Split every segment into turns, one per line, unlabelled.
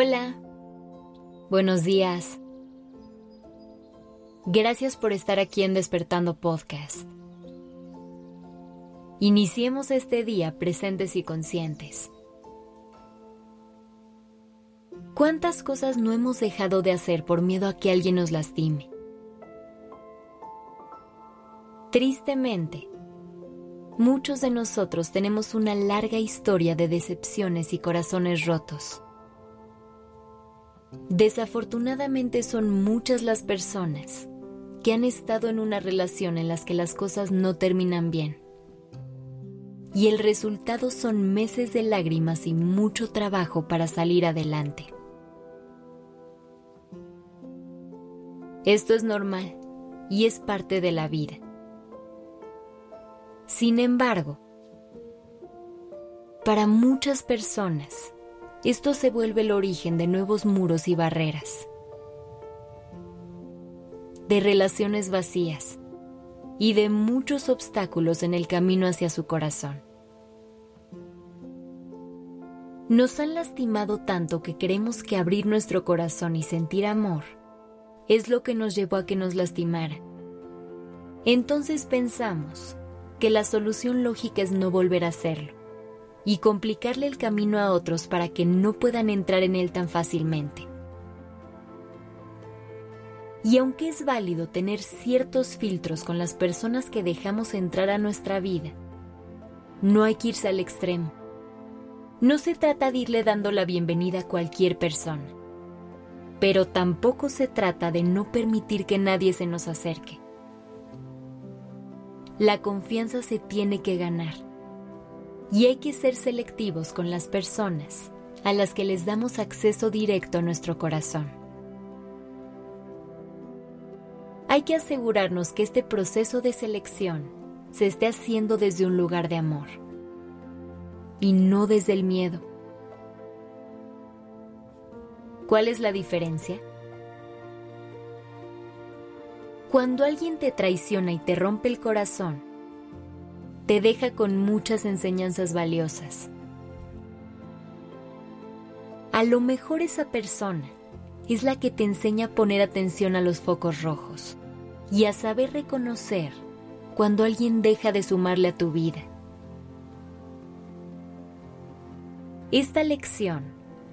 Hola, buenos días. Gracias por estar aquí en Despertando Podcast. Iniciemos este día presentes y conscientes. ¿Cuántas cosas no hemos dejado de hacer por miedo a que alguien nos lastime? Tristemente, muchos de nosotros tenemos una larga historia de decepciones y corazones rotos. Desafortunadamente son muchas las personas que han estado en una relación en las que las cosas no terminan bien. Y el resultado son meses de lágrimas y mucho trabajo para salir adelante. Esto es normal y es parte de la vida. Sin embargo, para muchas personas, esto se vuelve el origen de nuevos muros y barreras, de relaciones vacías y de muchos obstáculos en el camino hacia su corazón. Nos han lastimado tanto que creemos que abrir nuestro corazón y sentir amor es lo que nos llevó a que nos lastimara. Entonces pensamos que la solución lógica es no volver a hacerlo y complicarle el camino a otros para que no puedan entrar en él tan fácilmente. Y aunque es válido tener ciertos filtros con las personas que dejamos entrar a nuestra vida, no hay que irse al extremo. No se trata de irle dando la bienvenida a cualquier persona, pero tampoco se trata de no permitir que nadie se nos acerque. La confianza se tiene que ganar y hay que ser selectivos con las personas a las que les damos acceso directo a nuestro corazón. Hay que asegurarnos que este proceso de selección se esté haciendo desde un lugar de amor y no desde el miedo. ¿Cuál es la diferencia? Cuando alguien te traiciona y te rompe el corazón, te deja con muchas enseñanzas valiosas. A lo mejor esa persona es la que te enseña a poner atención a los focos rojos y a saber reconocer cuando alguien deja de sumarle a tu vida. Esta lección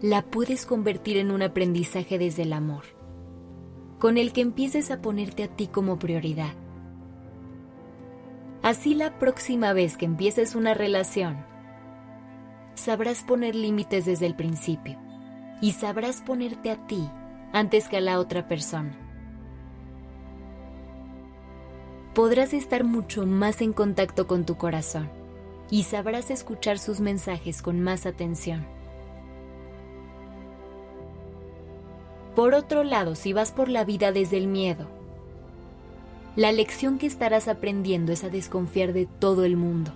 la puedes convertir en un aprendizaje desde el amor, con el que empieces a ponerte a ti como prioridad Así la próxima vez que empieces una relación, sabrás poner límites desde el principio y sabrás ponerte a ti antes que a la otra persona. Podrás estar mucho más en contacto con tu corazón y sabrás escuchar sus mensajes con más atención. Por otro lado, si vas por la vida desde el miedo, la lección que estarás aprendiendo es a desconfiar de todo el mundo.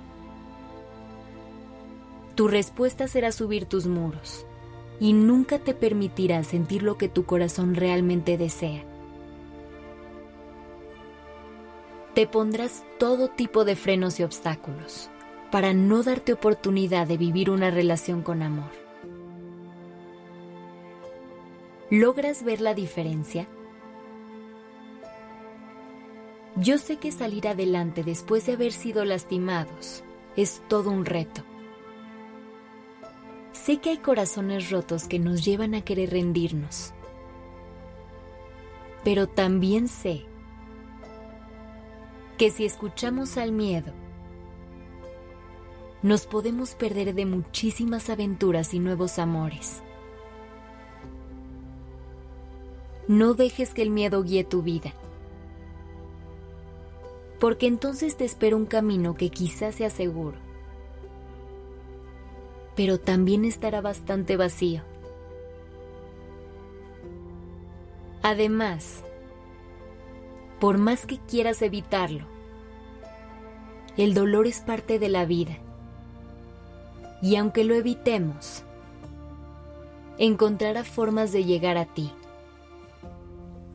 Tu respuesta será subir tus muros y nunca te permitirá sentir lo que tu corazón realmente desea. Te pondrás todo tipo de frenos y obstáculos para no darte oportunidad de vivir una relación con amor. ¿Logras ver la diferencia? Yo sé que salir adelante después de haber sido lastimados es todo un reto. Sé que hay corazones rotos que nos llevan a querer rendirnos. Pero también sé que si escuchamos al miedo, nos podemos perder de muchísimas aventuras y nuevos amores. No dejes que el miedo guíe tu vida porque entonces te espera un camino que quizás sea seguro, pero también estará bastante vacío. Además, por más que quieras evitarlo, el dolor es parte de la vida. Y aunque lo evitemos, encontrará formas de llegar a ti.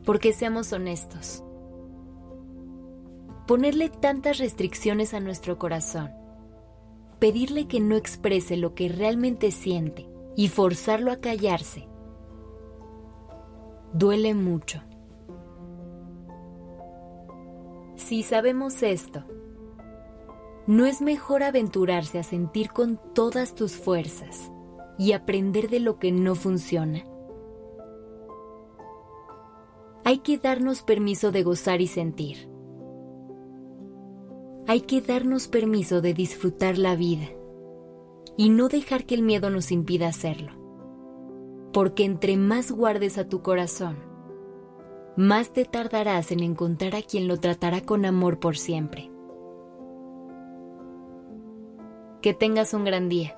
Porque seamos honestos, ponerle tantas restricciones a nuestro corazón, pedirle que no exprese lo que realmente siente y forzarlo a callarse, duele mucho. Si sabemos esto, ¿no es mejor aventurarse a sentir con todas tus fuerzas y aprender de lo que no funciona? Hay que darnos permiso de gozar y sentir. Hay que darnos permiso de disfrutar la vida y no dejar que el miedo nos impida hacerlo. Porque entre más guardes a tu corazón, más te tardarás en encontrar a quien lo tratará con amor por siempre. Que tengas un gran día.